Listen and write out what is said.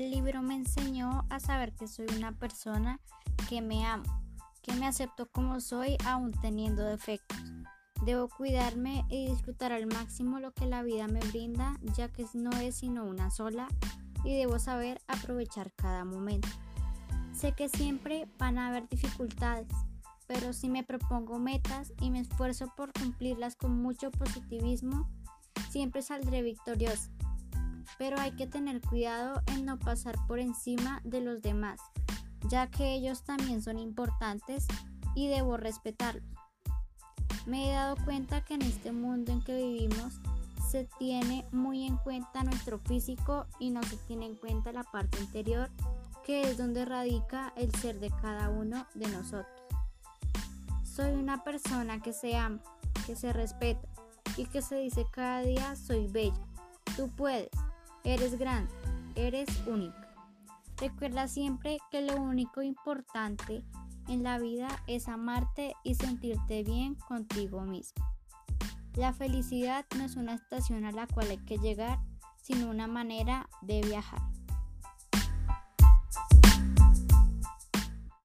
el libro me enseñó a saber que soy una persona que me amo, que me acepto como soy aún teniendo defectos. Debo cuidarme y disfrutar al máximo lo que la vida me brinda, ya que no es sino una sola y debo saber aprovechar cada momento. Sé que siempre van a haber dificultades, pero si me propongo metas y me esfuerzo por cumplirlas con mucho positivismo, siempre saldré victoriosa. Pero hay que tener cuidado en no pasar por encima de los demás, ya que ellos también son importantes y debo respetarlos. Me he dado cuenta que en este mundo en que vivimos se tiene muy en cuenta nuestro físico y no se tiene en cuenta la parte interior, que es donde radica el ser de cada uno de nosotros. Soy una persona que se ama, que se respeta y que se dice cada día soy bella. Tú puedes, eres grande, eres única. Recuerda siempre que lo único importante en la vida es amarte y sentirte bien contigo mismo. La felicidad no es una estación a la cual hay que llegar, sino una manera de viajar.